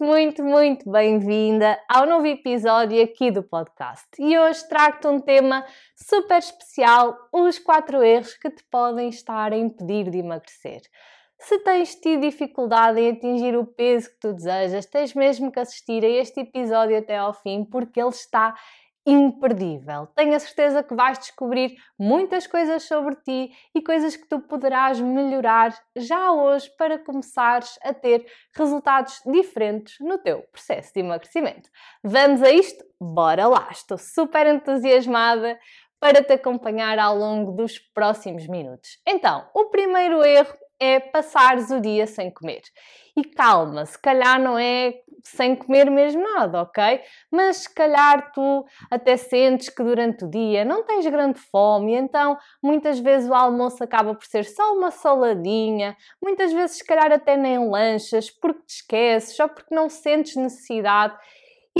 muito, muito, muito bem-vinda ao novo episódio aqui do podcast. E hoje trago-te um tema super especial: os quatro erros que te podem estar a impedir de emagrecer. Se tens tido dificuldade em atingir o peso que tu desejas, tens mesmo que assistir a este episódio até ao fim, porque ele está imperdível. Tenho a certeza que vais descobrir muitas coisas sobre ti e coisas que tu poderás melhorar já hoje para começares a ter resultados diferentes no teu processo de emagrecimento. Vamos a isto? Bora lá! Estou super entusiasmada para te acompanhar ao longo dos próximos minutos. Então, o primeiro erro é passares o dia sem comer. E calma, se calhar não é sem comer mesmo nada, ok? Mas se calhar tu até sentes que durante o dia não tens grande fome, então muitas vezes o almoço acaba por ser só uma saladinha, muitas vezes se calhar até nem lanchas, porque te esqueces, só porque não sentes necessidade.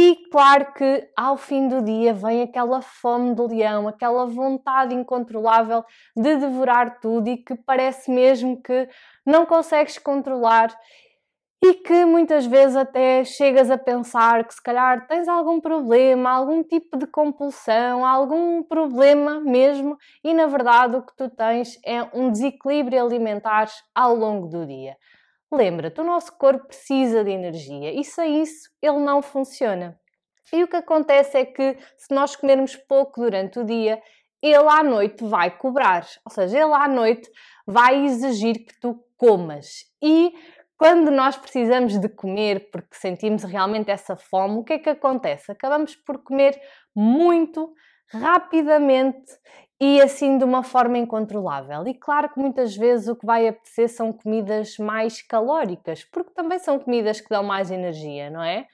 E claro que ao fim do dia vem aquela fome do leão, aquela vontade incontrolável de devorar tudo e que parece mesmo que não consegues controlar e que muitas vezes até chegas a pensar que se calhar tens algum problema, algum tipo de compulsão, algum problema mesmo, e na verdade o que tu tens é um desequilíbrio alimentar ao longo do dia. Lembra-te, o nosso corpo precisa de energia e sem isso ele não funciona. E o que acontece é que se nós comermos pouco durante o dia, ele à noite vai cobrar, ou seja, ele à noite vai exigir que tu comas. E quando nós precisamos de comer porque sentimos realmente essa fome, o que é que acontece? Acabamos por comer muito, rapidamente e assim de uma forma incontrolável. E claro que muitas vezes o que vai apetecer são comidas mais calóricas, porque também são comidas que dão mais energia, não é?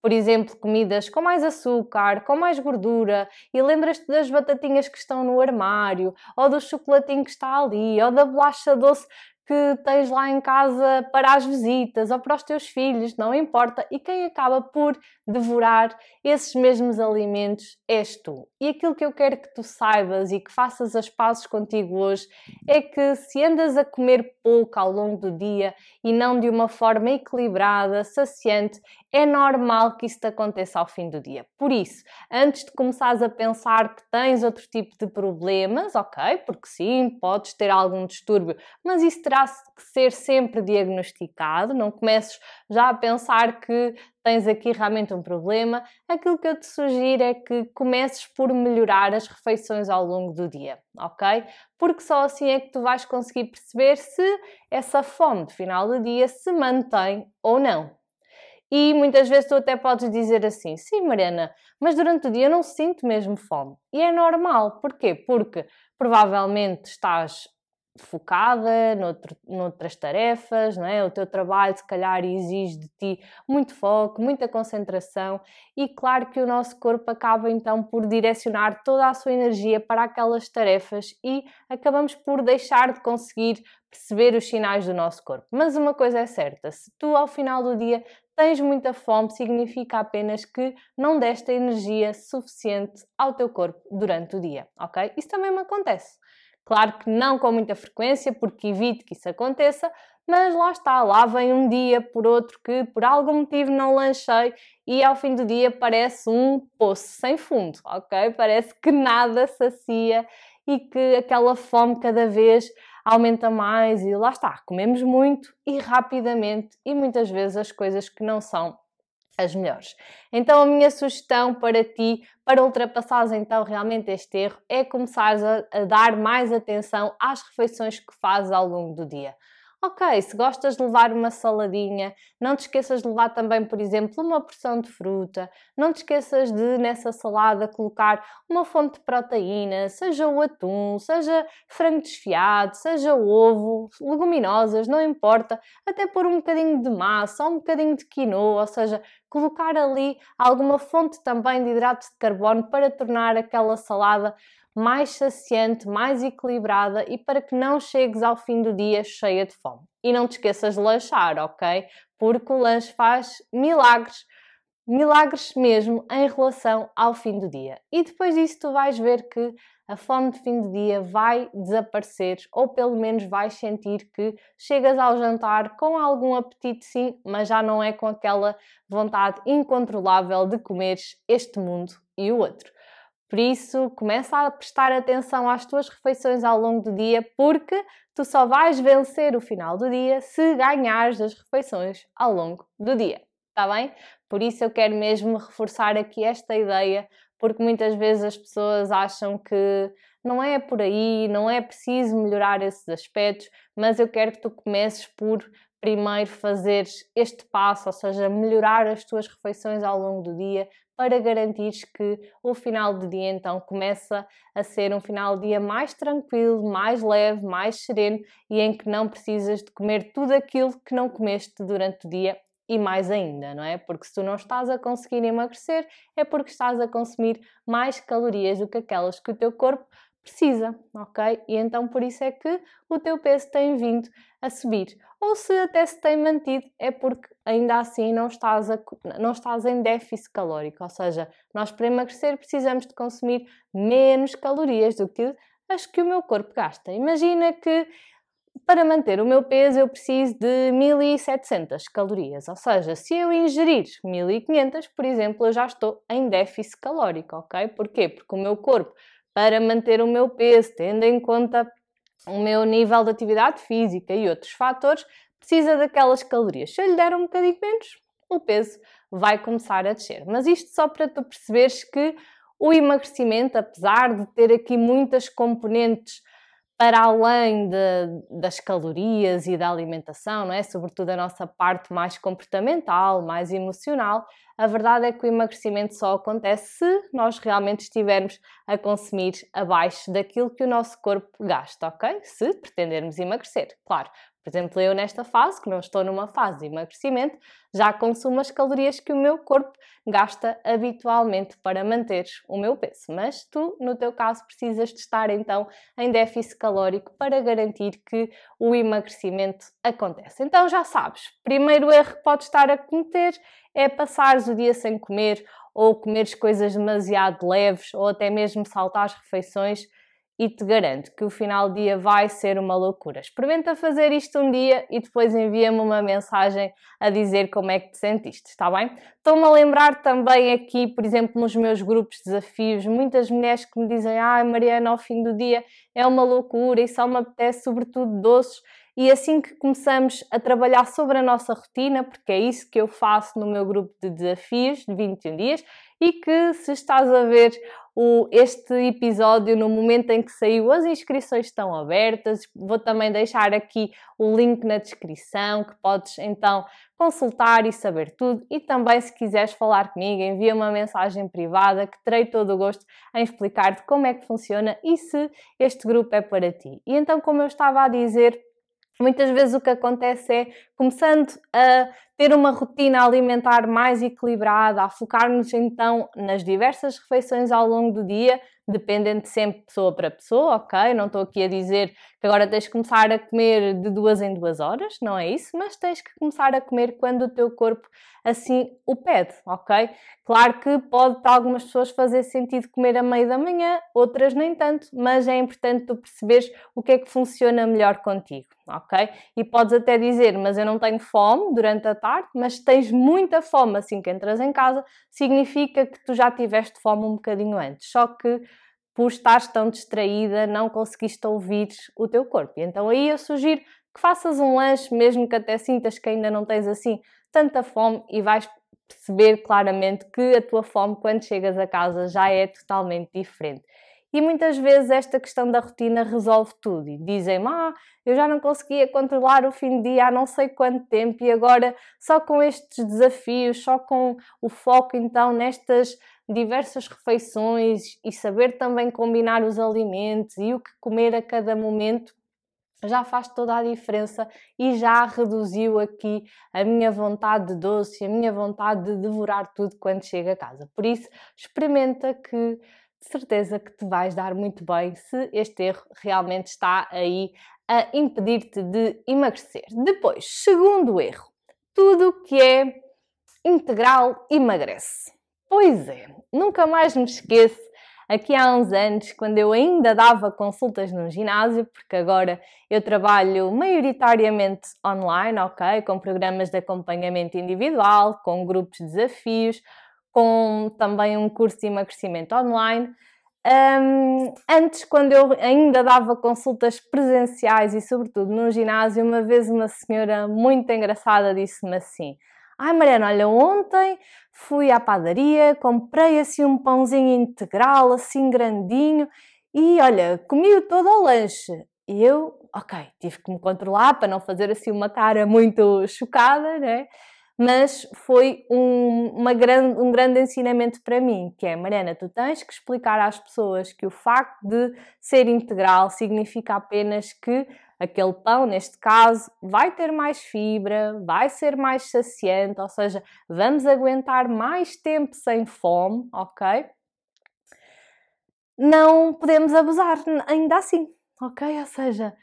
Por exemplo, comidas com mais açúcar, com mais gordura, e lembras-te das batatinhas que estão no armário, ou do chocolatinho que está ali, ou da bolacha doce que tens lá em casa para as visitas ou para os teus filhos, não importa, e quem acaba por devorar esses mesmos alimentos és tu. E aquilo que eu quero que tu saibas e que faças as pazes contigo hoje é que se andas a comer pouco ao longo do dia e não de uma forma equilibrada, saciante, é normal que isso te aconteça ao fim do dia. Por isso, antes de começares a pensar que tens outro tipo de problemas, ok, porque sim, podes ter algum distúrbio, mas isso terá que ser sempre diagnosticado, não comeces já a pensar que tens aqui realmente um problema. Aquilo que eu te sugiro é que comeces por melhorar as refeições ao longo do dia, ok? Porque só assim é que tu vais conseguir perceber se essa fome de final do dia se mantém ou não. E muitas vezes tu até podes dizer assim: sim, Mariana, mas durante o dia eu não sinto mesmo fome. E é normal. Porquê? Porque provavelmente estás focada noutro, noutras tarefas, não é? o teu trabalho se calhar exige de ti muito foco, muita concentração e claro que o nosso corpo acaba então por direcionar toda a sua energia para aquelas tarefas e acabamos por deixar de conseguir perceber os sinais do nosso corpo. Mas uma coisa é certa, se tu ao final do dia tens muita fome, significa apenas que não deste energia suficiente ao teu corpo durante o dia, ok? Isso também me acontece. Claro que não com muita frequência, porque evito que isso aconteça, mas lá está, lá vem um dia por outro que por algum motivo não lanchei e ao fim do dia parece um poço sem fundo, ok? Parece que nada sacia e que aquela fome cada vez aumenta mais e lá está, comemos muito e rapidamente e muitas vezes as coisas que não são as melhores. Então a minha sugestão para ti, para ultrapassares então realmente este erro, é começares a, a dar mais atenção às refeições que fazes ao longo do dia. Ok, se gostas de levar uma saladinha, não te esqueças de levar também, por exemplo, uma porção de fruta. Não te esqueças de, nessa salada, colocar uma fonte de proteína, seja o atum, seja frango desfiado, seja ovo, leguminosas, não importa. Até pôr um bocadinho de massa ou um bocadinho de quinoa, ou seja, colocar ali alguma fonte também de hidratos de carbono para tornar aquela salada mais saciante, mais equilibrada e para que não chegues ao fim do dia cheia de fome. E não te esqueças de lanchar, ok? Porque o lanche faz milagres milagres mesmo em relação ao fim do dia. E depois disso tu vais ver que a fome de fim de dia vai desaparecer, ou pelo menos vais sentir que chegas ao jantar com algum apetite, sim, mas já não é com aquela vontade incontrolável de comeres este mundo e o outro. Por isso, começa a prestar atenção às tuas refeições ao longo do dia, porque tu só vais vencer o final do dia se ganhares as refeições ao longo do dia. Está bem? Por isso, eu quero mesmo reforçar aqui esta ideia porque muitas vezes as pessoas acham que não é por aí, não é preciso melhorar esses aspectos, mas eu quero que tu comeces por primeiro fazeres este passo, ou seja, melhorar as tuas refeições ao longo do dia para garantires que o final do dia então começa a ser um final de dia mais tranquilo, mais leve, mais sereno e em que não precisas de comer tudo aquilo que não comeste durante o dia e mais ainda, não é? Porque se tu não estás a conseguir emagrecer, é porque estás a consumir mais calorias do que aquelas que o teu corpo precisa, ok? E então por isso é que o teu peso tem vindo a subir. Ou se até se tem mantido, é porque ainda assim não estás, a, não estás em déficit calórico. Ou seja, nós para emagrecer precisamos de consumir menos calorias do que as que o meu corpo gasta. Imagina que para manter o meu peso eu preciso de 1700 calorias, ou seja, se eu ingerir 1500, por exemplo, eu já estou em déficit calórico, ok? Porquê? Porque o meu corpo, para manter o meu peso, tendo em conta o meu nível de atividade física e outros fatores, precisa daquelas calorias. Se eu lhe der um bocadinho menos, o peso vai começar a descer. Mas isto só para tu perceberes que o emagrecimento, apesar de ter aqui muitas componentes para além de, das calorias e da alimentação, não é? Sobretudo a nossa parte mais comportamental, mais emocional, a verdade é que o emagrecimento só acontece se nós realmente estivermos a consumir abaixo daquilo que o nosso corpo gasta, ok? Se pretendermos emagrecer, claro. Por exemplo, eu nesta fase, que não estou numa fase de emagrecimento, já consumo as calorias que o meu corpo gasta habitualmente para manter o meu peso. Mas tu, no teu caso, precisas de estar então em déficit calórico para garantir que o emagrecimento acontece. Então já sabes, primeiro erro que podes estar a cometer é passares o dia sem comer ou comeres coisas demasiado leves ou até mesmo saltar as refeições e te garanto que o final do dia vai ser uma loucura. Experimenta fazer isto um dia e depois envia-me uma mensagem a dizer como é que te sentiste, está bem? Estou-me a lembrar também aqui, por exemplo, nos meus grupos de desafios, muitas mulheres que me dizem: Ai, ah, Mariana, ao fim do dia é uma loucura e só me apetece, sobretudo, doces. E assim que começamos a trabalhar sobre a nossa rotina, porque é isso que eu faço no meu grupo de desafios de 21 dias, e que se estás a ver o, este episódio no momento em que saiu, as inscrições estão abertas. Vou também deixar aqui o link na descrição que podes então consultar e saber tudo. E também, se quiseres falar comigo, envia uma mensagem privada que terei todo o gosto em explicar-te como é que funciona e se este grupo é para ti. E então, como eu estava a dizer, Muitas vezes o que acontece é, começando a ter uma rotina alimentar mais equilibrada, a focar-nos então nas diversas refeições ao longo do dia, dependendo sempre de pessoa para pessoa, ok? Não estou aqui a dizer que agora tens que começar a comer de duas em duas horas, não é isso, mas tens que começar a comer quando o teu corpo assim o pede, ok? Claro que pode para algumas pessoas fazer sentido comer a meio da manhã, outras nem tanto, mas é importante tu perceberes o que é que funciona melhor contigo, ok? E podes até dizer, mas eu não tenho fome durante a tarde, mas tens muita fome assim que entras em casa, significa que tu já tiveste fome um bocadinho antes, só que por estares tão distraída, não conseguiste ouvir o teu corpo. E então aí eu sugiro que faças um lanche, mesmo que até sintas que ainda não tens assim tanta fome e vais perceber claramente que a tua fome quando chegas a casa já é totalmente diferente. E muitas vezes esta questão da rotina resolve tudo. E dizem-me, ah, eu já não conseguia controlar o fim de dia há não sei quanto tempo e agora só com estes desafios, só com o foco então nestas diversas refeições e saber também combinar os alimentos e o que comer a cada momento, já faz toda a diferença e já reduziu aqui a minha vontade de doce, a minha vontade de devorar tudo quando chego a casa. Por isso, experimenta que de certeza que te vais dar muito bem se este erro realmente está aí a impedir-te de emagrecer. Depois, segundo erro, tudo que é integral emagrece. Pois é, nunca mais me esqueço aqui há uns anos, quando eu ainda dava consultas no ginásio, porque agora eu trabalho maioritariamente online, ok? Com programas de acompanhamento individual, com grupos de desafios, com também um curso de emagrecimento online. Um, antes, quando eu ainda dava consultas presenciais e, sobretudo, no ginásio, uma vez uma senhora muito engraçada disse-me assim: Ai, Mariana, olha, ontem fui à padaria, comprei assim um pãozinho integral, assim grandinho, e olha, comi-o todo ao lanche. E eu, ok, tive que me controlar para não fazer assim uma cara muito chocada, né? Mas foi um, grande, um grande ensinamento para mim, que é, Mariana, tu tens que explicar às pessoas que o facto de ser integral significa apenas que aquele pão, neste caso, vai ter mais fibra, vai ser mais saciante, ou seja, vamos aguentar mais tempo sem fome, ok? Não podemos abusar ainda assim, ok? Ou seja,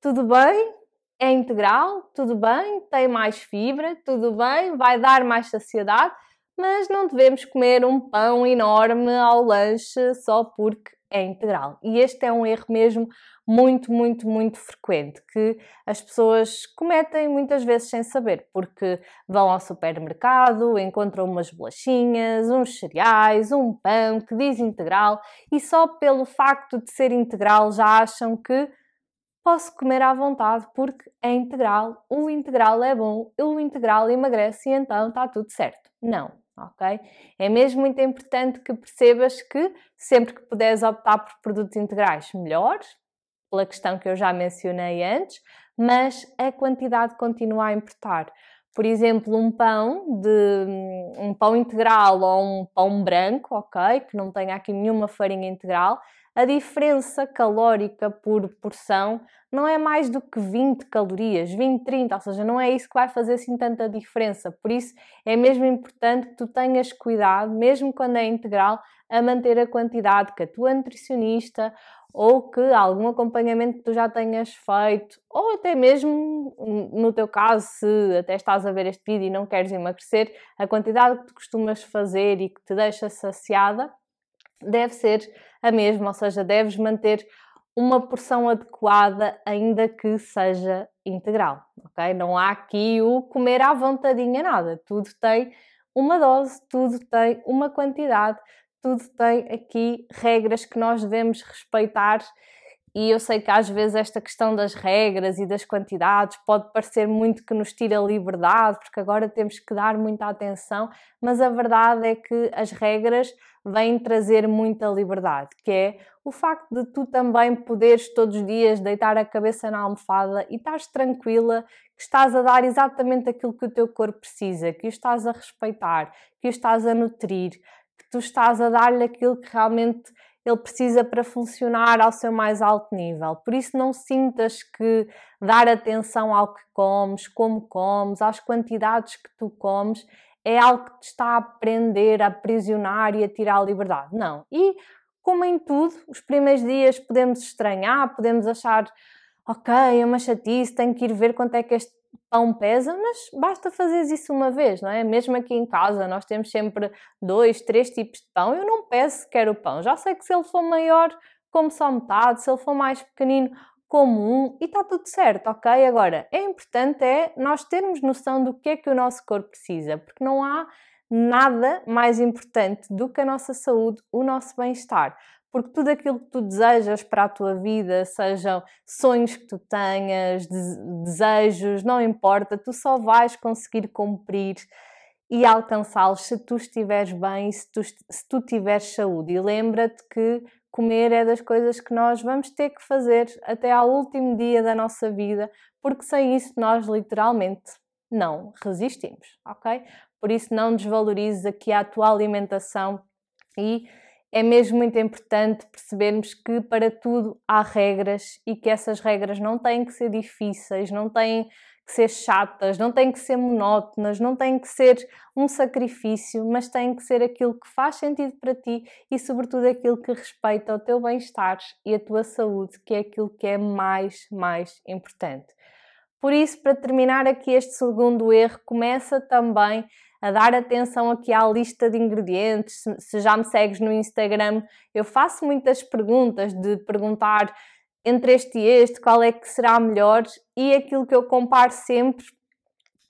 tudo bem, é integral, tudo bem, tem mais fibra, tudo bem, vai dar mais saciedade, mas não devemos comer um pão enorme ao lanche só porque é integral. E este é um erro mesmo muito, muito, muito frequente que as pessoas cometem muitas vezes sem saber, porque vão ao supermercado, encontram umas bolachinhas, uns cereais, um pão que diz integral e só pelo facto de ser integral já acham que posso comer à vontade porque é integral, o integral é bom, o integral emagrece e então está tudo certo. Não, ok? É mesmo muito importante que percebas que sempre que puderes optar por produtos integrais, melhor, pela questão que eu já mencionei antes, mas a quantidade continua a importar. Por exemplo, um pão de um pão integral ou um pão branco, ok, que não tenha aqui nenhuma farinha integral, a diferença calórica por porção não é mais do que 20 calorias, 20, 30, ou seja, não é isso que vai fazer assim tanta diferença. Por isso é mesmo importante que tu tenhas cuidado, mesmo quando é integral, a manter a quantidade que a tua nutricionista ou que algum acompanhamento que tu já tenhas feito, ou até mesmo no teu caso, se até estás a ver este vídeo e não queres emagrecer, a quantidade que tu costumas fazer e que te deixa saciada deve ser a mesma, ou seja, deves manter uma porção adequada, ainda que seja integral, ok? Não há aqui o comer à vontadinha nada, tudo tem uma dose, tudo tem uma quantidade, tudo tem aqui regras que nós devemos respeitar. E eu sei que às vezes esta questão das regras e das quantidades pode parecer muito que nos tira liberdade, porque agora temos que dar muita atenção, mas a verdade é que as regras vêm trazer muita liberdade, que é o facto de tu também poderes todos os dias deitar a cabeça na almofada e estás tranquila que estás a dar exatamente aquilo que o teu corpo precisa, que o estás a respeitar, que o estás a nutrir, tu estás a dar-lhe aquilo que realmente ele precisa para funcionar ao seu mais alto nível. Por isso, não sintas que dar atenção ao que comes, como comes, às quantidades que tu comes, é algo que te está a aprender, a aprisionar e a tirar a liberdade. Não. E, como em tudo, os primeiros dias podemos estranhar, podemos achar, ok, é uma chatice, tenho que ir ver quanto é que este pão pesa, mas basta fazer isso uma vez, não é? Mesmo aqui em casa, nós temos sempre dois, três tipos de pão. Eu não peço sequer o pão, já sei que se ele for maior, como só metade, se ele for mais pequenino, como um, e está tudo certo, ok? Agora, é importante é nós termos noção do que é que o nosso corpo precisa, porque não há nada mais importante do que a nossa saúde, o nosso bem-estar porque tudo aquilo que tu desejas para a tua vida, sejam sonhos que tu tenhas, desejos, não importa, tu só vais conseguir cumprir e alcançá-los se tu estiveres bem, se tu, se tu tiveres saúde. E lembra-te que comer é das coisas que nós vamos ter que fazer até ao último dia da nossa vida, porque sem isso nós literalmente não resistimos, ok? Por isso não desvalorizes aqui a tua alimentação e é mesmo muito importante percebermos que para tudo há regras e que essas regras não têm que ser difíceis, não têm que ser chatas, não têm que ser monótonas, não têm que ser um sacrifício, mas têm que ser aquilo que faz sentido para ti e, sobretudo, aquilo que respeita o teu bem-estar e a tua saúde, que é aquilo que é mais, mais importante. Por isso, para terminar aqui este segundo erro, começa também a dar atenção aqui à lista de ingredientes. Se, já me segues no Instagram, eu faço muitas perguntas de perguntar entre este e este, qual é que será melhor, e aquilo que eu comparo sempre,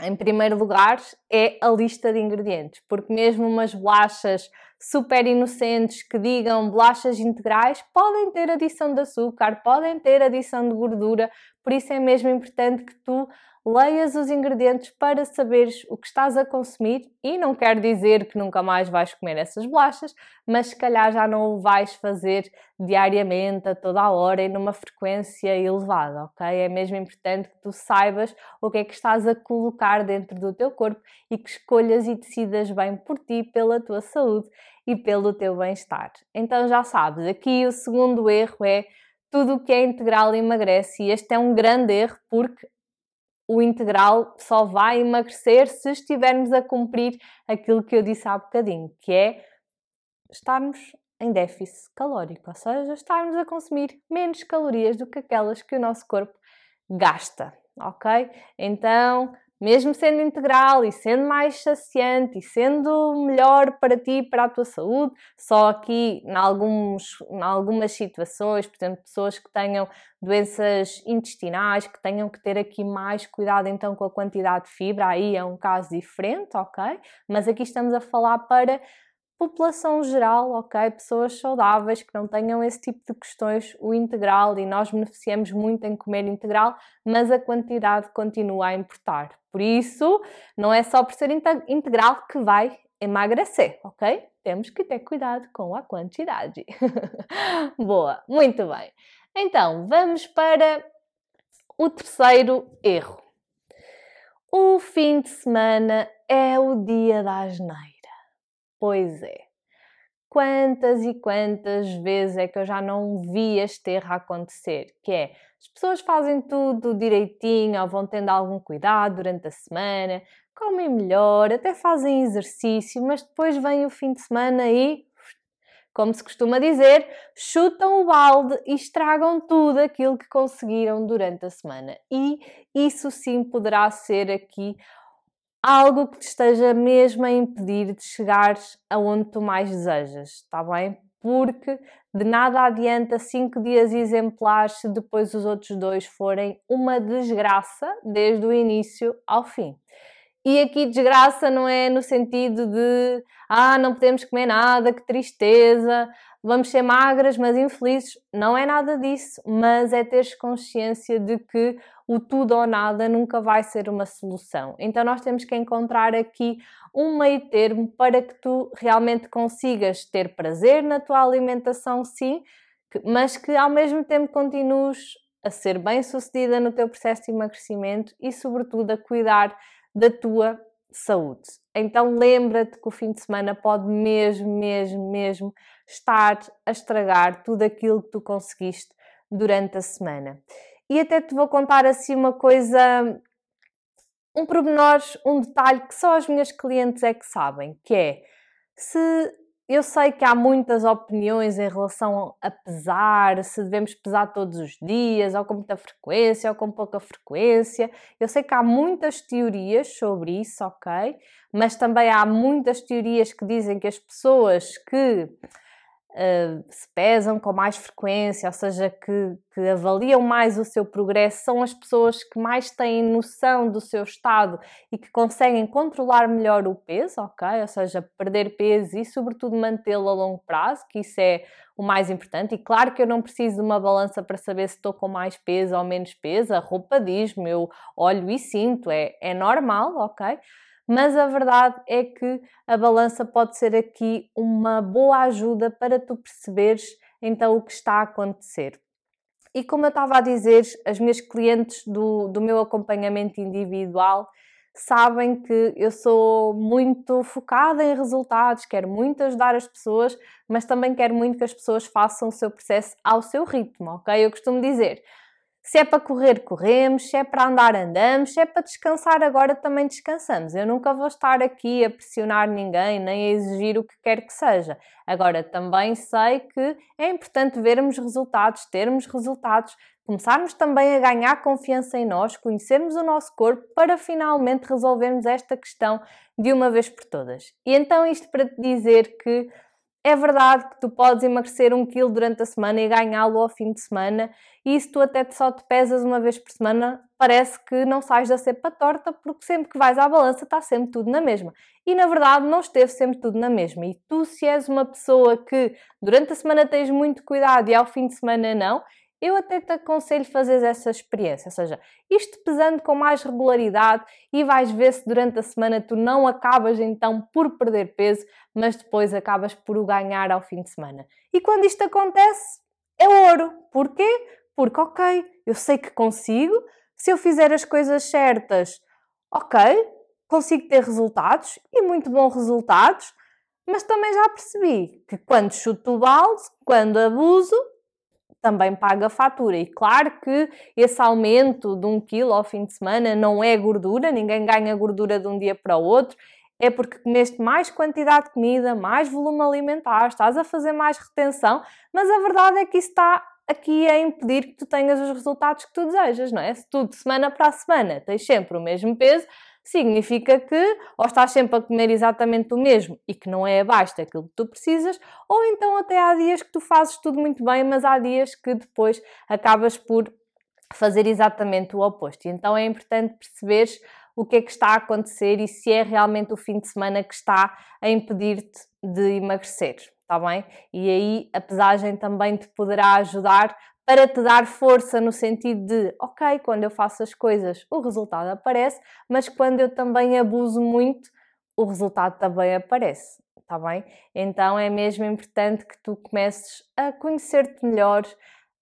em primeiro lugar, é a lista de ingredientes, porque mesmo umas bolachas super inocentes que digam bolachas integrais podem ter adição de açúcar, podem ter adição de gordura, por isso é mesmo importante que tu leias os ingredientes para saberes o que estás a consumir e não quer dizer que nunca mais vais comer essas bolachas, mas se calhar já não o vais fazer diariamente, a toda a hora e numa frequência elevada, ok? É mesmo importante que tu saibas o que é que estás a colocar dentro do teu corpo e que escolhas e decidas bem por ti, pela tua saúde e pelo teu bem-estar. Então já sabes, aqui o segundo erro é tudo o que é integral emagrece e este é um grande erro porque o integral só vai emagrecer se estivermos a cumprir aquilo que eu disse há bocadinho, que é estarmos em déficit calórico, ou seja, estarmos a consumir menos calorias do que aquelas que o nosso corpo gasta, ok? Então, mesmo sendo integral e sendo mais saciante e sendo melhor para ti para a tua saúde, só aqui em, alguns, em algumas situações, por exemplo, pessoas que tenham doenças intestinais, que tenham que ter aqui mais cuidado então com a quantidade de fibra, aí é um caso diferente, ok? Mas aqui estamos a falar para população geral, ok? Pessoas saudáveis que não tenham esse tipo de questões, o integral, e nós beneficiamos muito em comer integral, mas a quantidade continua a importar. Por isso, não é só por ser integral que vai emagrecer, ok? Temos que ter cuidado com a quantidade. Boa, muito bem. Então, vamos para o terceiro erro. O fim de semana é o dia da asneira. Pois é. Quantas e quantas vezes é que eu já não vi este erro acontecer? Que é, as pessoas fazem tudo direitinho ou vão tendo algum cuidado durante a semana, comem melhor, até fazem exercício, mas depois vem o fim de semana e, como se costuma dizer, chutam o balde e estragam tudo aquilo que conseguiram durante a semana. E isso sim poderá ser aqui algo que te esteja mesmo a impedir de chegares aonde tu mais desejas, está bem? Porque de nada adianta cinco dias exemplares se depois os outros dois forem uma desgraça desde o início ao fim. E aqui desgraça não é no sentido de ah, não podemos comer nada, que tristeza, vamos ser magras, mas infelizes. Não é nada disso, mas é teres consciência de que o tudo ou nada nunca vai ser uma solução. Então nós temos que encontrar aqui um meio termo para que tu realmente consigas ter prazer na tua alimentação, sim, mas que ao mesmo tempo continues a ser bem sucedida no teu processo de emagrecimento e, sobretudo, a cuidar da tua saúde. Então lembra-te que o fim de semana pode mesmo, mesmo, mesmo estar a estragar tudo aquilo que tu conseguiste durante a semana. E até te vou contar assim uma coisa, um pormenor, um detalhe que só as minhas clientes é que sabem, que é se eu sei que há muitas opiniões em relação a pesar, se devemos pesar todos os dias, ou com muita frequência, ou com pouca frequência. Eu sei que há muitas teorias sobre isso, ok? Mas também há muitas teorias que dizem que as pessoas que uh, se pesam com mais frequência, ou seja, que, que, avaliam mais o seu progresso, são as pessoas que mais têm noção do seu estado e que conseguem controlar melhor o peso, ok? Ou seja, perder peso e, sobretudo, mantê-lo a longo prazo, que isso é o mais importante. E claro que eu não preciso de uma balança para saber se estou com mais peso ou menos peso, a roupa diz-me, eu olho e sinto, é, é normal, ok? Mas a verdade é que a balança pode ser aqui uma boa ajuda para tu perceberes então o que está a acontecer. E como eu estava a dizer, as minhas clientes do, do meu acompanhamento individual sabem que eu sou muito focada em resultados, quero muito ajudar as pessoas, mas também quero muito que as pessoas façam o seu processo ao seu ritmo, ok? Eu costumo dizer, Se é para correr, corremos, se é para andar, andamos, se é para descansar, agora também descansamos. Eu nunca vou estar aqui a pressionar ninguém, nem a exigir o que quer que seja. Agora, também sei que é importante vermos resultados, termos resultados, começarmos também a ganhar confiança em nós, conhecermos o nosso corpo para finalmente resolvermos esta questão de uma vez por todas. E então, isto para te dizer que é verdade que tu podes emagrecer um quilo durante a semana e ganhá-lo ao fim de semana, e se tu até só te pesas uma vez por semana, parece que não sais da cepa torta, porque sempre que vais à balança está sempre tudo na mesma. E na verdade não esteve sempre tudo na mesma. E tu, se és uma pessoa que durante a semana tens muito cuidado e ao fim de semana não, eu até te aconselho fazer essa experiência, ou seja, isto pesando com mais regularidade e vais ver se durante a semana tu não acabas então por perder peso, mas depois acabas por o ganhar ao fim de semana. E quando isto acontece, é ouro. Porquê? Porque, ok, eu sei que consigo, se eu fizer as coisas certas, ok, consigo ter resultados e muito bons resultados, mas também já percebi que quando chuto o balde, quando abuso, também paga fatura. E claro que esse aumento de um quilo ao fim de semana não é gordura, ninguém ganha gordura de um dia para o outro, é porque comeste mais quantidade de comida, mais volume alimentar, estás a fazer mais retenção, mas a verdade é que isso está aqui a impedir que tu tenhas os resultados que tu desejas, não é? Se tu de semana para semana tens sempre o mesmo peso, significa que ou estás sempre a comer exatamente o mesmo e que não é abaixo daquilo que tu precisas, ou então até há dias que tu fazes tudo muito bem, mas há dias que depois acabas por fazer exatamente o oposto. Então é importante perceberes o que é que está a acontecer e se é realmente o fim de semana que está a impedir-te de emagrecer, está bem? E aí a pesagem também te poderá ajudar para te dar força no sentido de, ok, quando eu faço as coisas o resultado aparece, mas quando eu também abuso muito, o resultado também aparece, está bem? Então é mesmo importante que tu comeces a conhecer-te melhor,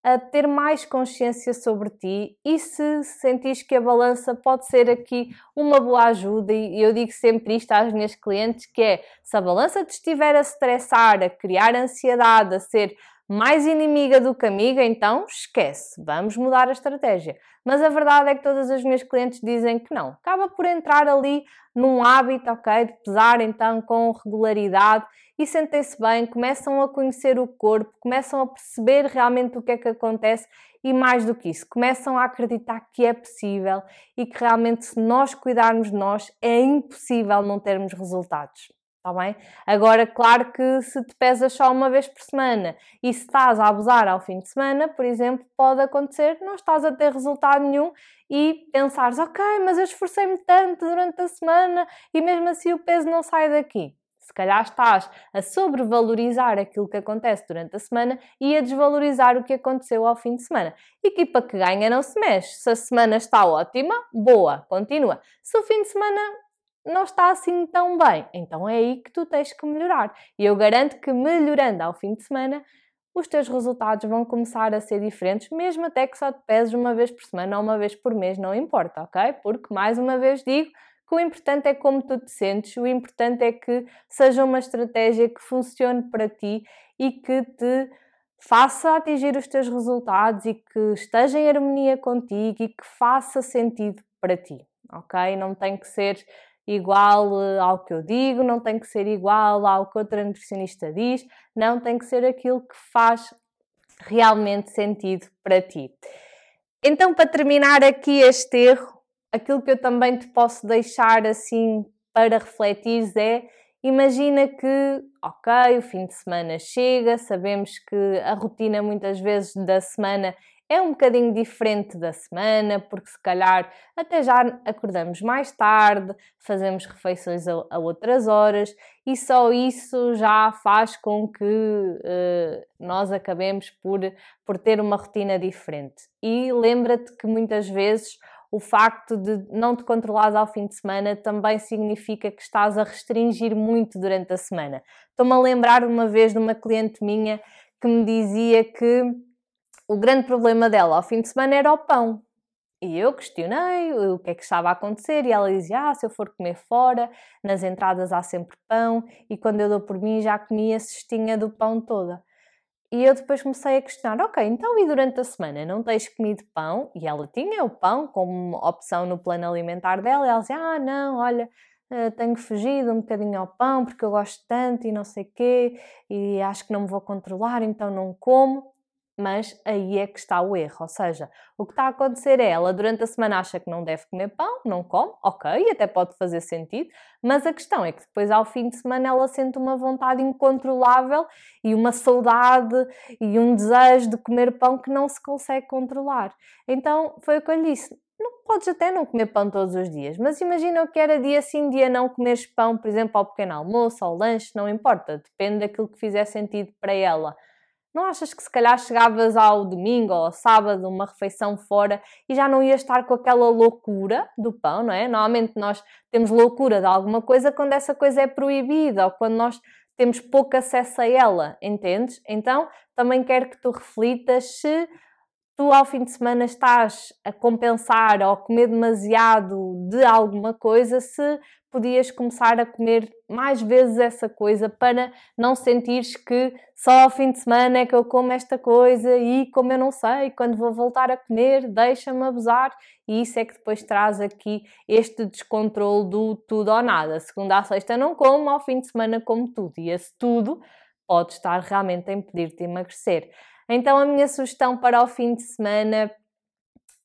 a ter mais consciência sobre ti e se sentires que a balança pode ser aqui uma boa ajuda, e eu digo sempre isto às minhas clientes, que é se a balança te estiver a estressar, a criar ansiedade, a ser mais inimiga do que amiga, então esquece, vamos mudar a estratégia. Mas a verdade é que todas as minhas clientes dizem que não. Acaba por entrar ali num hábito, ok, de pesar então com regularidade e sentem-se bem, começam a conhecer o corpo, começam a perceber realmente o que é que acontece e mais do que isso, começam a acreditar que é possível e que realmente se nós cuidarmos de nós é impossível não termos resultados. Está bem? Agora, claro que se te pesas só uma vez por semana e se estás a abusar ao fim de semana, por exemplo, pode acontecer, não estás a ter resultado nenhum e pensares, ok, mas eu esforcei-me tanto durante a semana e mesmo assim o peso não sai daqui. Se calhar estás a sobrevalorizar aquilo que acontece durante a semana e a desvalorizar o que aconteceu ao fim de semana. Equipa que ganha não se mexe. Se a semana está ótima, boa, continua. Se o fim de semana não está assim tão bem. Então é aí que tu tens que melhorar. E eu garanto que melhorando ao fim de semana, os teus resultados vão começar a ser diferentes, mesmo até que só te peses uma vez por semana ou uma vez por mês, não importa, ok? Porque, mais uma vez digo, que o importante é como tu te sentes, o importante é que seja uma estratégia que funcione para ti e que te faça atingir os teus resultados e que esteja em harmonia contigo e que faça sentido para ti, ok? Não tem que ser igual eh, ao que eu digo, não tem que ser igual ao que outra nutricionista diz, não tem que ser aquilo que faz realmente sentido para ti. Então, para terminar aqui este erro, aquilo que eu também te posso deixar assim para refletir é imagina que, ok, o fim de semana chega, sabemos que a rotina muitas vezes da semana é um bocadinho diferente da semana, porque se calhar até já acordamos mais tarde, fazemos refeições a, a outras horas e só isso já faz com que uh, nós acabemos por, por ter uma rotina diferente. E lembra-te que muitas vezes o facto de não te controlares ao fim de semana também significa que estás a restringir muito durante a semana. Estou-me a lembrar uma vez de uma cliente minha que me dizia que o grande problema dela ao fim de semana era o pão. E eu questionei o que é que estava a acontecer e ela dizia: Ah, se eu for comer fora, nas entradas há sempre pão e quando eu dou por mim já comi a cestinha do pão toda. E eu depois comecei a questionar: ok, então e durante a semana não tens comido pão? E ela tinha o pão como opção no plano alimentar dela. E ela dizia: ah, não, olha, eh, tenho fugido um bocadinho ao pão porque eu gosto tanto e não sei quê, e acho que não me vou controlar, então não como mas aí é que está o erro. Ou seja, o que está a acontecer é ela durante a semana acha que não deve comer pão, não come, ok, até pode fazer sentido, mas a questão é que depois ao fim de semana ela sente uma vontade incontrolável e uma saudade e um desejo de comer pão que não se consegue controlar. Então foi o que eu lhe disse. Não, podes até não comer pão todos os dias, mas imagina que era dia sim, dia não comeres pão, por exemplo, ao pequeno almoço, ao lanche, não importa, depende daquilo que fizer sentido para ela. Não achas que se calhar chegavas ao domingo ou ao sábado, uma refeição fora e já não ias estar com aquela loucura do pão, não é? Normalmente nós temos loucura de alguma coisa quando essa coisa é proibida ou quando nós temos pouco acesso a ela, entendes? Então também quero que tu reflitas se tu ao fim de semana estás a compensar ou a comer demasiado de alguma coisa, se podias começar a comer mais vezes essa coisa para não sentires que só ao fim de semana é que eu como esta coisa e como eu não sei, quando vou voltar a comer, deixa-me abusar e isso é que depois traz aqui este descontrole do tudo ou nada. Segunda a sexta não como, ao fim de semana como tudo e esse tudo pode estar realmente a impedir-te de emagrecer. Então, a minha sugestão para o fim de semana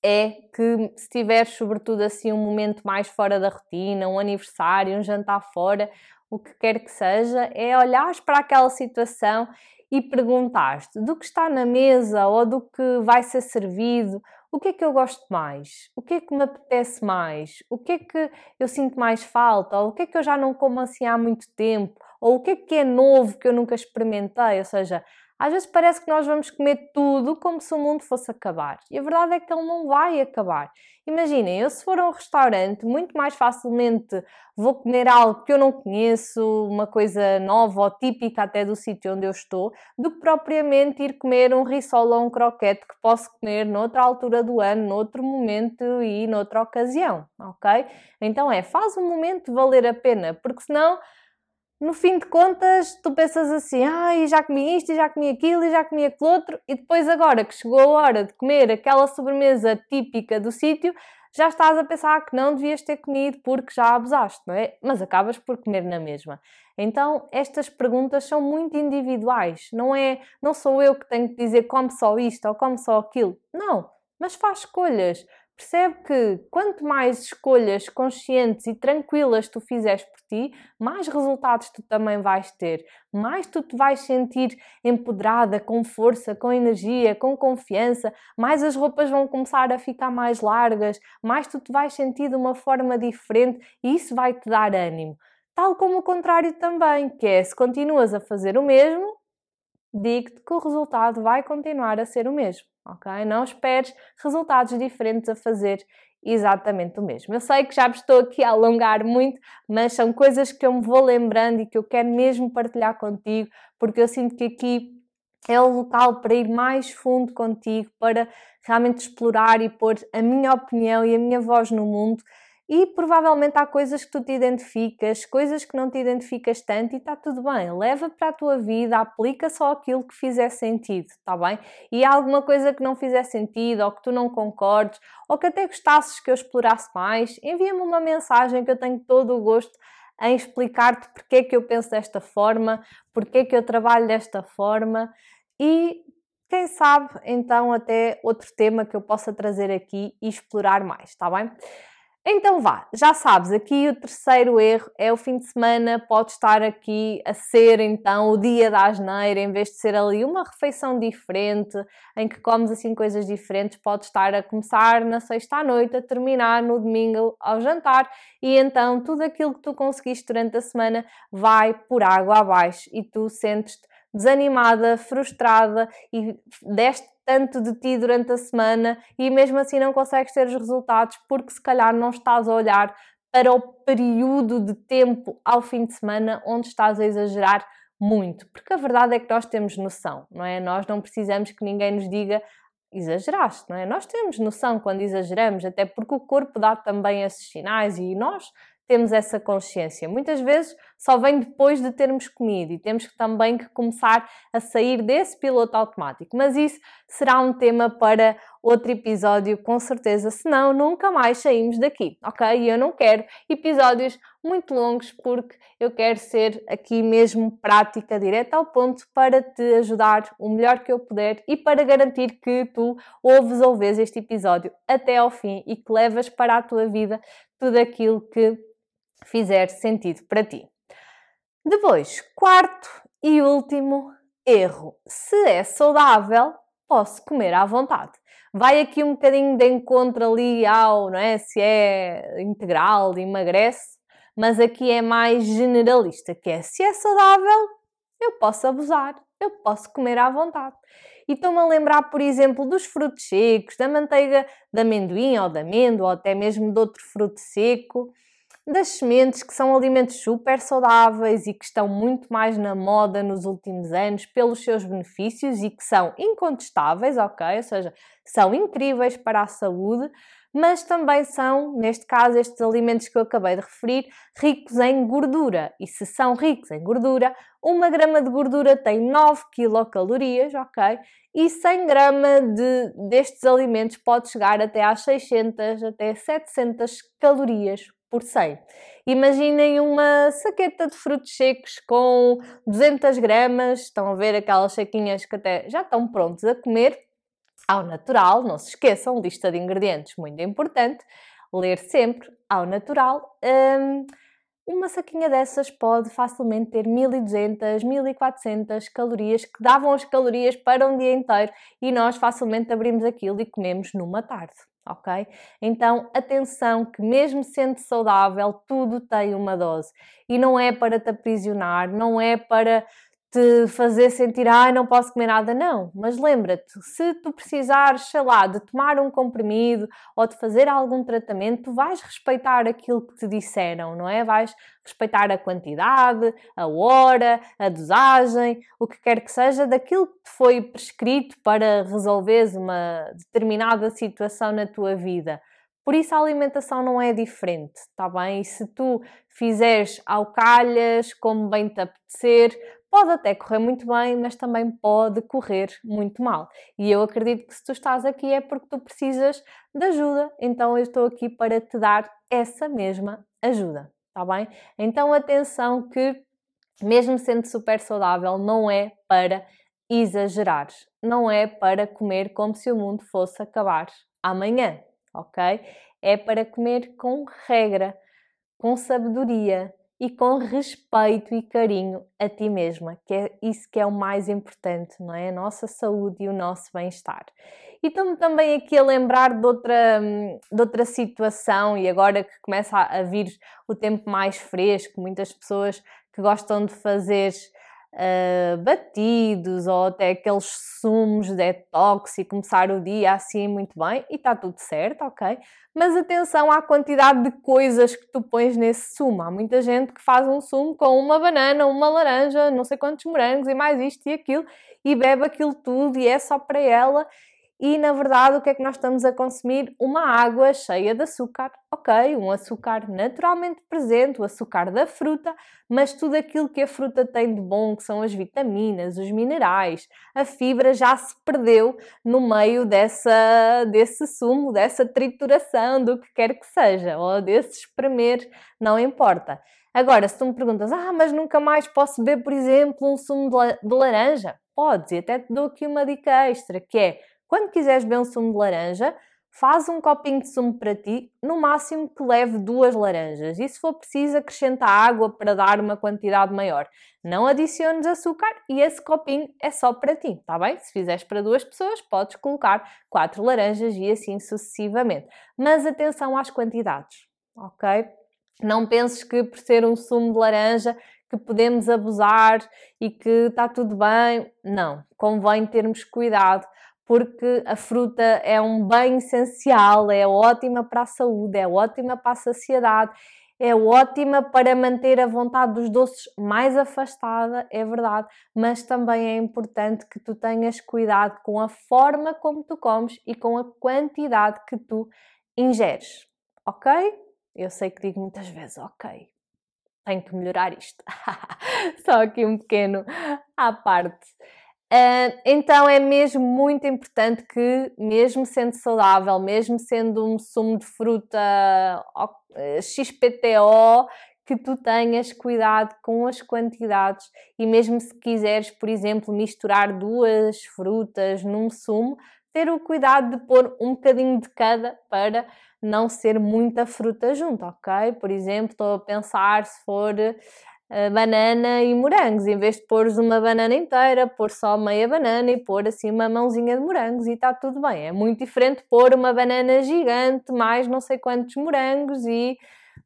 é que se tiveres, sobretudo, assim, um momento mais fora da rotina, um aniversário, um jantar fora, o que quer que seja, é olhares para aquela situação e perguntar-te do que está na mesa ou do que vai ser servido, o que é que eu gosto mais? O que é que me apetece mais? O que é que eu sinto mais falta? Ou o que é que eu já não como assim há muito tempo? Ou o que é que é novo que eu nunca experimentei? Ou seja, às vezes parece que nós vamos comer tudo como se o mundo fosse acabar. E a verdade é que ele não vai acabar. Imaginem, eu se for a um restaurante, muito mais facilmente vou comer algo que eu não conheço, uma coisa nova ou típica até do sítio onde eu estou, do que propriamente ir comer um risol ou um croquete que posso comer noutra altura do ano, noutro momento e noutra ocasião, ok? Então é, faz o momento valer a pena, porque senão no fim de contas, tu pensas assim, ai, ah, já comi isto, e já comi aquilo, e já comi aquilo outro, e depois agora que chegou a hora de comer aquela sobremesa típica do sítio, já estás a pensar que não devias ter comido porque já abusaste, não é? Mas acabas por comer na mesma. Então, estas perguntas são muito individuais, não é, não sou eu que tenho que dizer come só isto ou come só aquilo. Não, mas faz escolhas. Percebe que quanto mais escolhas conscientes e tranquilas tu fizeres por ti, mais resultados tu também vais ter, mais tu te vais sentir empoderada, com força, com energia, com confiança, mais as roupas vão começar a ficar mais largas, mais tu te vais sentir de uma forma diferente e isso vai te dar ânimo. Tal como o contrário também, que é se continuas a fazer o mesmo, digo-te que o resultado vai continuar a ser o mesmo ok? Não esperes resultados diferentes a fazer exatamente o mesmo. Eu sei que já me estou aqui a alongar muito, mas são coisas que eu me vou lembrando e que eu quero mesmo partilhar contigo, porque eu sinto que aqui é o local para ir mais fundo contigo, para realmente explorar e pôr a minha opinião e a minha voz no mundo e provavelmente há coisas que tu te identificas, coisas que não te identificas tanto e está tudo bem. Leva para a tua vida, aplica só aquilo que fizer sentido, está bem? E há alguma coisa que não fizer sentido ou que tu não concordes ou que até gostasses que eu explorasse mais, envia-me uma mensagem que eu tenho todo o gosto em explicar-te porque é que eu penso desta forma, porque é que eu trabalho desta forma e quem sabe então até outro tema que eu possa trazer aqui e explorar mais, está bem? Então vá, já sabes, aqui o terceiro erro é o fim de semana, pode estar aqui a ser então o dia da asneira, em vez de ser ali uma refeição diferente, em que comes assim coisas diferentes, pode estar a começar na sexta à noite, a terminar no domingo ao jantar, e então tudo aquilo que tu conseguiste durante a semana vai por água abaixo e tu sentes-te desanimada, frustrada e deste tanto de ti durante a semana e mesmo assim não consegues ter os resultados porque se calhar não estás a olhar para o período de tempo ao fim de semana onde estás a exagerar muito, porque a verdade é que nós temos noção, não é? Nós não precisamos que ninguém nos diga exageraste, não é? Nós temos noção quando exageramos, até porque o corpo dá também esses sinais e nós temos essa consciência. Muitas vezes só vem depois de termos comido e temos também que começar a sair desse piloto automático. Mas isso será um tema para outro episódio, com certeza, senão nunca mais saímos daqui, ok? E eu não quero episódios muito longos porque eu quero ser aqui mesmo prática, direta ao ponto, para te ajudar o melhor que eu puder e para garantir que tu ouves ou vês este episódio até ao fim e que levas para a tua vida tudo aquilo que fizer sentido para ti. Depois, quarto e último erro: se é saudável, posso comer à vontade. Vai aqui um bocadinho de encontro ali ao, não é? Se é integral, emagrece, mas aqui é mais generalista, que é se é saudável, eu posso abusar, eu posso comer à vontade. E estou-me a lembrar, por exemplo, dos frutos secos, da manteiga de amendoim ou de amêndoa, ou até mesmo de outro fruto seco das sementes, que são alimentos super saudáveis e que estão muito mais na moda nos últimos anos pelos seus benefícios e que são incontestáveis, ok? Ou seja, são incríveis para a saúde, mas também são, neste caso, estes alimentos que eu acabei de referir, ricos em gordura. E se são ricos em gordura, uma grama de gordura tem 9 quilocalorias, ok? E 100 gramas de, destes alimentos pode chegar até às 600, até 700 calorias por 100. Imaginem uma saqueta de frutos secos com 200 gramas, estão a ver aquelas saquinhas que até já estão prontos a comer, ao natural, não se esqueçam, lista de ingredientes muito importante, ler sempre ao natural. Hum, uma saquinha dessas pode facilmente ter 1200, 1400 calorias, que davam as calorias para um dia inteiro e nós facilmente abrimos aquilo e comemos numa tarde ok? Então, atenção que mesmo sendo saudável, tudo tem uma dose. E não é para te aprisionar, não é para te fazer sentir, ah, não posso comer nada, não. Mas lembra-te, se tu precisares, sei lá, de tomar um comprimido ou de fazer algum tratamento, tu vais respeitar aquilo que te disseram, não é? Vais respeitar a quantidade, a hora, a dosagem, o que quer que seja, daquilo que te foi prescrito para resolveres uma determinada situação na tua vida. Por isso a alimentação não é diferente, tá bem? E se tu fizeres ao calhas, como bem te apetecer, pode até correr muito bem, mas também pode correr muito mal. E eu acredito que se tu estás aqui é porque tu precisas de ajuda, então eu estou aqui para te dar essa mesma ajuda, tá bem? Então atenção que, mesmo sendo super saudável, não é para exagerar, não é para comer como se o mundo fosse acabar amanhã, ok? É para comer com regra, com sabedoria, e com respeito e carinho a ti mesma, que é isso que é o mais importante, não é? A nossa saúde e o nosso bem-estar. E estou-me também aqui a lembrar de outra, de outra situação, e agora que começa a vir o tempo mais fresco, muitas pessoas que gostam de fazer uh, batidos ou até aqueles sumos detox e começar o dia assim muito bem e está tudo certo, ok? Mas atenção à quantidade de coisas que tu pões nesse sumo. Há muita gente que faz um sumo com uma banana, uma laranja, não sei quantos morangos e mais isto e aquilo e bebe aquilo tudo e é só para ela e na verdade o que é que nós estamos a consumir? Uma água cheia de açúcar, ok, um açúcar naturalmente presente, o açúcar da fruta, mas tudo aquilo que a fruta tem de bom, que são as vitaminas, os minerais, a fibra já se perdeu no meio dessa, desse sumo, dessa trituração, do que quer que seja, ou desse espremer, não importa. Agora, se tu me perguntas, ah, mas nunca mais posso beber, por exemplo, um sumo de laranja, podes, e até te dou aqui uma dica extra, que é quando quiseres beber um sumo de laranja, faz um copinho de sumo para ti, no máximo que leve duas laranjas. E se for preciso, acrescenta água para dar uma quantidade maior. Não adiciones açúcar e esse copinho é só para ti, tá bem? Se fizeres para duas pessoas, podes colocar quatro laranjas e assim sucessivamente. Mas atenção às quantidades, ok? Não penses que por ser um sumo de laranja que podemos abusar e que está tudo bem. Não, convém termos cuidado porque a fruta é um bem essencial, é ótima para a saúde, é ótima para a saciedade, é ótima para manter a vontade dos doces mais afastada, é verdade, mas também é importante que tu tenhas cuidado com a forma como tu comes e com a quantidade que tu ingeres, ok? Eu sei que digo muitas vezes, ok, tenho que melhorar isto. Só aqui um pequeno à parte. Uh, então é mesmo muito importante que, mesmo sendo saudável, mesmo sendo um sumo de fruta XPTO, que tu tenhas cuidado com as quantidades e mesmo se quiseres, por exemplo, misturar duas frutas num sumo, ter o cuidado de pôr um bocadinho de cada para não ser muita fruta junto, ok? Por exemplo, estou a pensar se for banana e morangos, em vez de pôres uma banana inteira, pôr só meia banana e pôr assim uma mãozinha de morangos e está tudo bem. É muito diferente pôr uma banana gigante, mais não sei quantos morangos e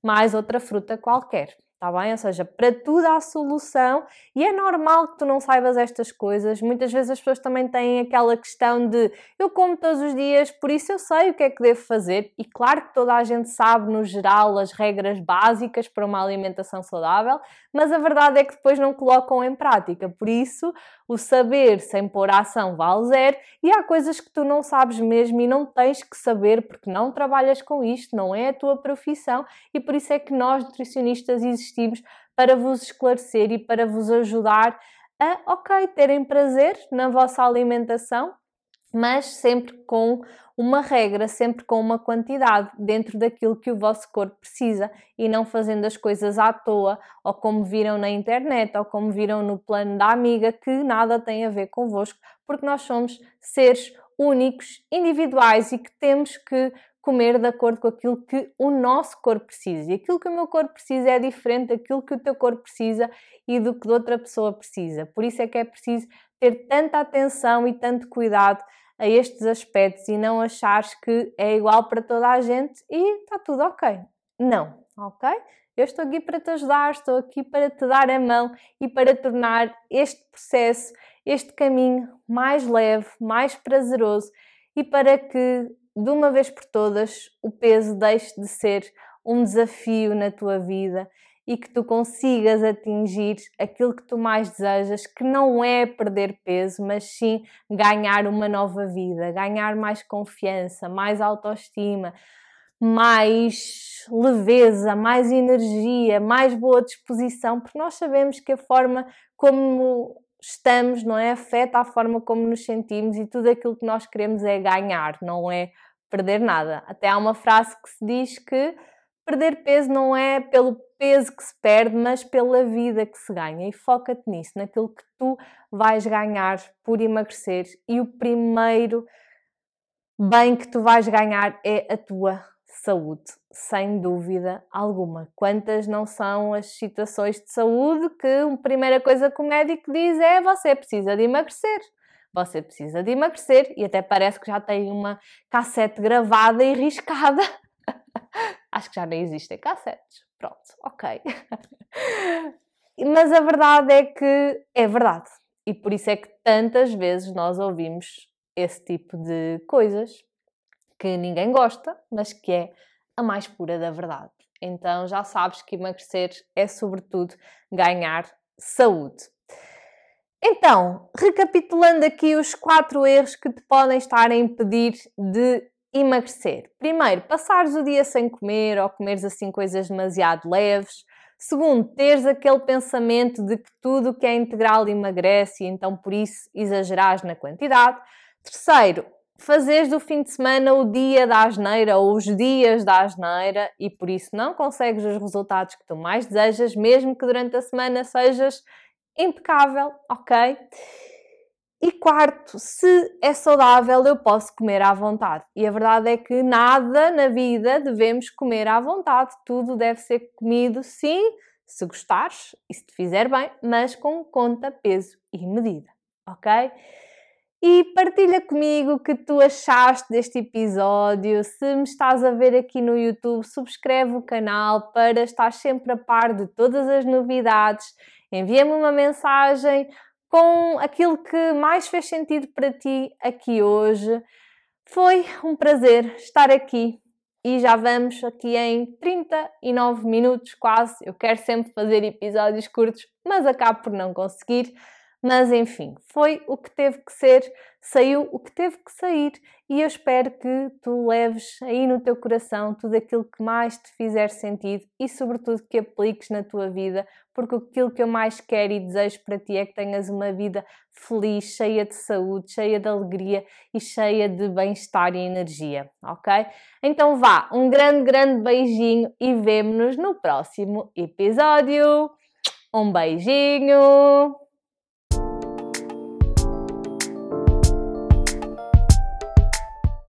mais outra fruta qualquer. Está bem? Ou seja, para tudo há solução e é normal que tu não saibas estas coisas. Muitas vezes as pessoas também têm aquela questão de eu como todos os dias, por isso eu sei o que é que devo fazer. E claro que toda a gente sabe, no geral, as regras básicas para uma alimentação saudável, mas a verdade é que depois não colocam em prática. Por isso, o saber sem pôr a ação vale zero e há coisas que tu não sabes mesmo e não tens que saber porque não trabalhas com isto, não é a tua profissão e por isso é que nós nutricionistas existimos para vos esclarecer e para vos ajudar a, ok, terem prazer na vossa alimentação, mas sempre com uma regra, sempre com uma quantidade dentro daquilo que o vosso corpo precisa e não fazendo as coisas à toa ou como viram na internet ou como viram no plano da amiga que nada tem a ver convosco, porque nós somos seres únicos, individuais e que temos que comer de acordo com aquilo que o nosso corpo precisa. E aquilo que o meu corpo precisa é diferente daquilo que o teu corpo precisa e do que de outra pessoa precisa. Por isso é que é preciso ter tanta atenção e tanto cuidado a estes aspectos e não achares que é igual para toda a gente e está tudo ok. Não, ok? Eu estou aqui para te ajudar, estou aqui para te dar a mão e para tornar este processo, este caminho mais leve, mais prazeroso e para que de uma vez por todas o peso deixe de ser um desafio na tua vida e que tu consigas atingir aquilo que tu mais desejas, que não é perder peso, mas sim ganhar uma nova vida, ganhar mais confiança, mais autoestima, mais leveza, mais energia, mais boa disposição, porque nós sabemos que a forma como estamos, não é? Afeta a forma como nos sentimos e tudo aquilo que nós queremos é ganhar, não é perder nada. Até há uma frase que se diz que perder peso não é pelo peso que se perde, mas pela vida que se ganha. E foca-te nisso, naquilo que tu vais ganhar por emagrecer. E o primeiro bem que tu vais ganhar é a tua saúde, sem dúvida alguma. Quantas não são as situações de saúde que a primeira coisa que o médico diz é você precisa de emagrecer. Você precisa de emagrecer e até parece que já tem uma cassete gravada e riscada. Acho que já nem existem cassetes. Pronto, ok. Mas a verdade é que é verdade. E por isso é que tantas vezes nós ouvimos esse tipo de coisas que ninguém gosta, mas que é a mais pura da verdade. Então já sabes que emagrecer é sobretudo ganhar saúde. Então, recapitulando aqui os quatro erros que te podem estar a impedir de emagrecer. Primeiro, passares o dia sem comer ou comeres assim coisas demasiado leves. Segundo, teres aquele pensamento de que tudo que é integral emagrece e então por isso exagerares na quantidade. Terceiro, fazeres do fim de semana o dia da asneira ou os dias da asneira e por isso não consegues os resultados que tu mais desejas, mesmo que durante a semana sejas impecável, ok? E quarto, se é saudável, eu posso comer à vontade. E a verdade é que nada na vida devemos comer à vontade. Tudo deve ser comido, sim, se gostares e se te fizer bem, mas com conta, peso e medida, ok? E partilha comigo o que tu achaste deste episódio. Se me estás a ver aqui no YouTube, subscreve o canal para estar sempre a par de todas as novidades. Envia-me uma mensagem com aquilo que mais fez sentido para ti aqui hoje. Foi um prazer estar aqui e já vamos aqui em 39 minutos quase. Eu quero sempre fazer episódios curtos, mas acabo por não conseguir. Mas enfim, foi o que teve que ser, saiu o que teve que sair e eu espero que tu leves aí no teu coração tudo aquilo que mais te fizer sentido e, sobretudo, que apliques na tua vida, porque aquilo que eu mais quero e desejo para ti é que tenhas uma vida feliz, cheia de saúde, cheia de alegria e cheia de bem-estar e energia, ok? Então vá, um grande, grande beijinho e vemo-nos no próximo episódio. Um beijinho!